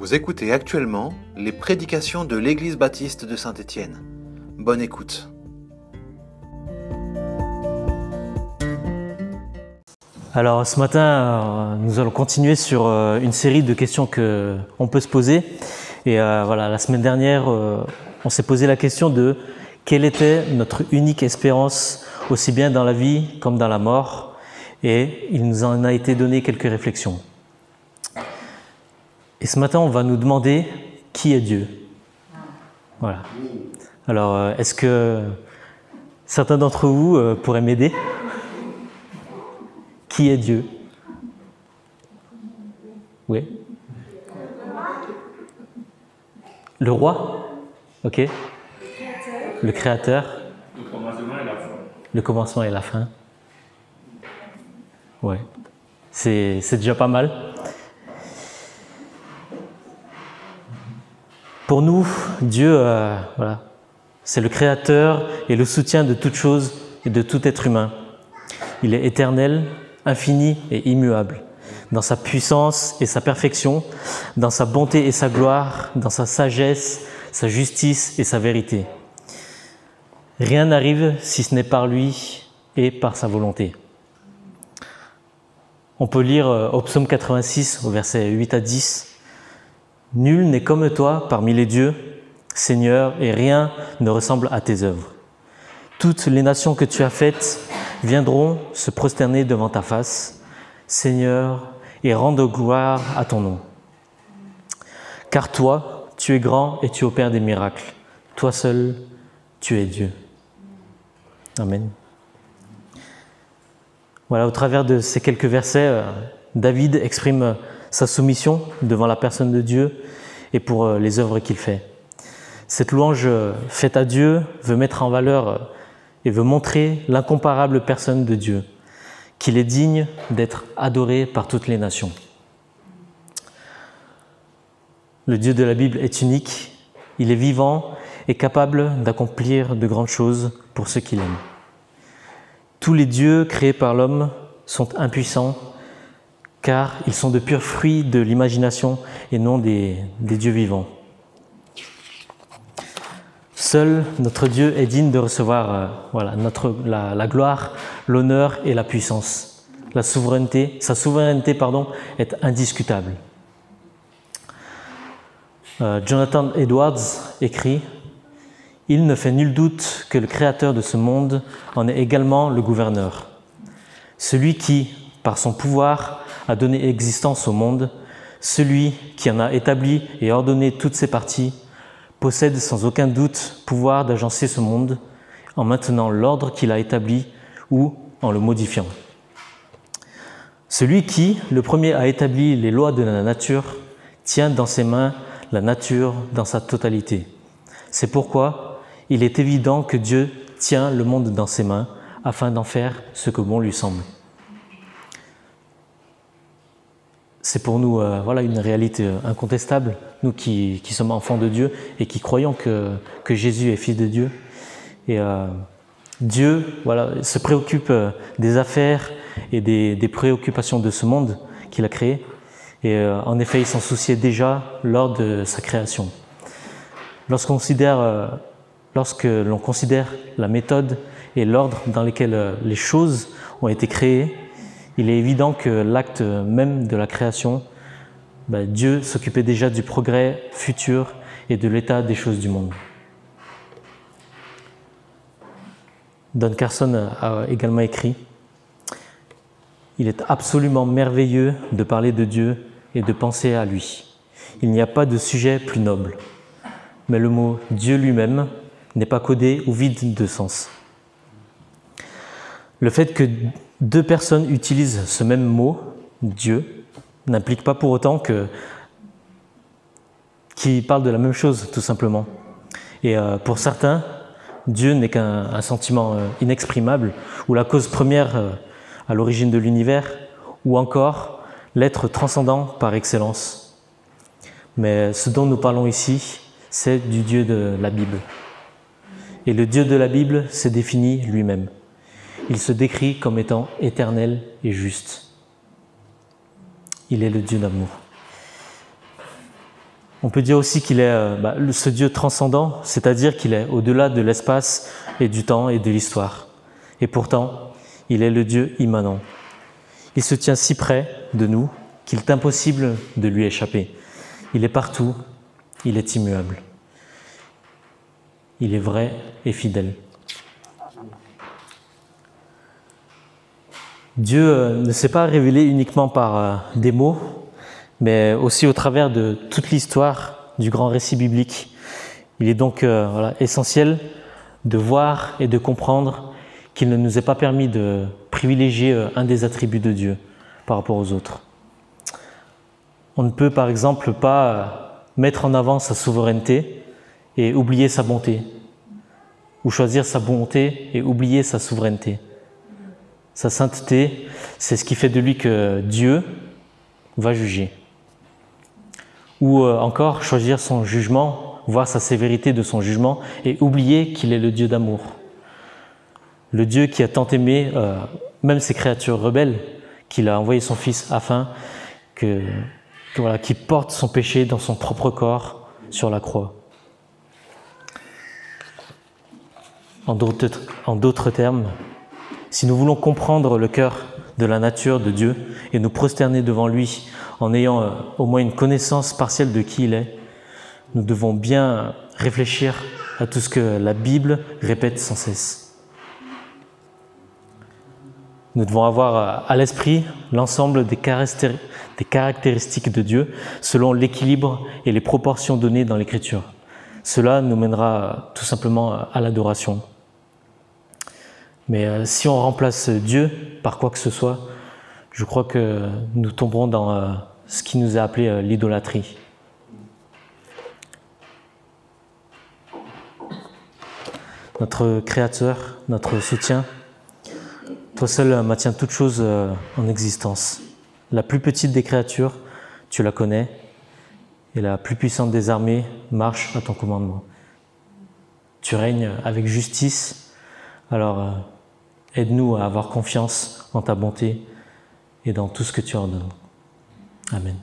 Vous écoutez actuellement les prédications de l'Église baptiste de Saint-Étienne. Bonne écoute. Alors ce matin, euh, nous allons continuer sur euh, une série de questions que on peut se poser. Et euh, voilà, la semaine dernière, on s'est posé la question de quelle était notre unique espérance, aussi bien dans la vie comme dans la mort. Et il nous en a été donné quelques réflexions. Et ce matin, on va nous demander qui est Dieu. Voilà. Alors, est-ce que certains d'entre vous pourraient m'aider? Qui est Dieu? Oui Le roi? Ok. Le créateur? Le commencement et la fin. Le commencement et la fin. Ouais. C'est déjà pas mal. Pour nous, Dieu, euh, c'est le créateur et le soutien de toute chose et de tout être humain. Il est éternel, infini et immuable, dans sa puissance et sa perfection, dans sa bonté et sa gloire, dans sa sagesse, sa justice et sa vérité. Rien n'arrive si ce n'est par lui et par sa volonté. On peut lire euh, au psaume 86 au verset 8 à 10. Nul n'est comme toi parmi les dieux, Seigneur, et rien ne ressemble à tes œuvres. Toutes les nations que tu as faites viendront se prosterner devant ta face, Seigneur, et rendre gloire à ton nom. Car toi, tu es grand et tu opères des miracles. Toi seul, tu es Dieu. Amen. Voilà, au travers de ces quelques versets, euh, David exprime sa soumission devant la personne de Dieu et pour euh, les œuvres qu'il fait. Cette louange euh, faite à Dieu veut mettre en valeur et veut montrer l'incomparable personne de Dieu, qu'il est digne d'être adoré par toutes les nations. Le Dieu de la Bible est unique, il est vivant et capable d'accomplir de grandes choses pour ceux qu'il aime. Tous les dieux créés par l'homme sont impuissants car ils sont de purs fruits de l'imagination et non des, dieux vivants. Seul notre Dieu est digne de recevoir euh, voilà, notre, la, gloire, l'honneur et la puissance. La souveraineté, sa souveraineté pardon, est indiscutable. Euh, Jonathan Edwards écrit Il ne fait nul doute que le Créateur de ce monde en est également le gouverneur. Celui qui, par son pouvoir, a donné existence au monde, celui qui en a établi et ordonné toutes ses parties, possède sans aucun doute pouvoir d'agencer ce monde en maintenant l'ordre qu'il a établi ou en le modifiant. Celui qui, le premier, a établi les lois de la nature, tient dans ses mains la nature dans sa totalité. C'est pourquoi il est évident que Dieu tient le monde dans ses mains afin d'en faire ce que bon lui semble. C'est pour nous euh, voilà, une réalité euh, incontestable, nous qui, sommes enfants de Dieu et qui croyons que, Jésus est fils de Dieu. Et euh, Dieu voilà, se préoccupe des affaires et des, préoccupations de ce monde qu'il a créé. Et en effet, il s'en souciait déjà lors de sa création. Lorsqu'on considère, lorsque l'on considère la méthode et l'ordre dans lesquels les choses ont été créées, il est évident que l'acte même de la création, bah, Dieu s'occupait déjà du progrès futur et de l'état des choses du monde. Don Carson a également écrit Il est absolument merveilleux de parler de Dieu et de penser à lui. Il n'y a pas de sujet plus noble. Mais le mot Dieu lui-même n'est pas codé ou vide de sens. Le fait que deux personnes utilisent ce même mot, Dieu, n'implique pas pour autant que qu'ils parlent de la même chose, tout simplement. Et euh, pour certains, Dieu n'est qu'un sentiment euh, inexprimable, ou la cause première euh, à l'origine de l'univers, ou encore l'être transcendant par excellence. Mais ce dont nous parlons ici, c'est du Dieu de la Bible. Et le Dieu de la Bible s'est défini lui-même il se décrit comme étant éternel et juste. Il est le Dieu d'amour. On peut dire aussi qu'il est euh, bah, ce Dieu transcendant, c'est-à-dire qu'il est au-delà de l'espace et du temps et de l'histoire. Et pourtant, il est le Dieu immanent. Il se tient si près de nous qu'il est impossible de lui échapper. Il est partout, il est immuable. Il est vrai et fidèle. Dieu euh, ne s'est pas révélé uniquement par euh, des mots, mais aussi au travers de toute l'histoire du grand récit biblique. Il est donc euh, essentiel de voir et de comprendre qu'il ne nous est pas permis de privilégier un des attributs de Dieu par rapport aux autres. On ne peut par exemple pas mettre en avant sa souveraineté et oublier sa bonté, ou choisir sa bonté et oublier sa souveraineté. Sa sainteté, c'est ce qui fait de lui que Dieu va juger. Ou euh, encore choisir son jugement, voir sa sévérité de son jugement et oublier qu'il est le Dieu d'amour. Le Dieu qui a tant aimé euh, même ces créatures rebelles, qu'il a envoyé son Fils afin que, voilà, qu'il porte son péché dans son propre corps sur la croix. En d'autres termes, si nous voulons comprendre le cœur de la nature de Dieu et nous prosterner devant lui en ayant euh, au moins une connaissance partielle de qui il est, nous devons bien réfléchir à tout ce que la Bible répète sans cesse. Nous devons avoir euh, à l'esprit l'ensemble des caractéristiques de Dieu selon l'équilibre et les proportions données dans l'Écriture. Cela nous mènera tout simplement à l'adoration. Mais euh, si on remplace Dieu par quoi que ce soit, je crois que nous tomberons dans euh, ce qui nous a appelé euh, l'idolâtrie. Notre Créateur, notre soutien, toi seul maintiens toutes choses en existence. La plus petite des créatures, tu la connais, et la plus puissante des armées marche à ton commandement. Tu règnes avec justice, alors Aide-nous à avoir confiance en ta bonté et dans tout ce que tu ordonnes. Amen.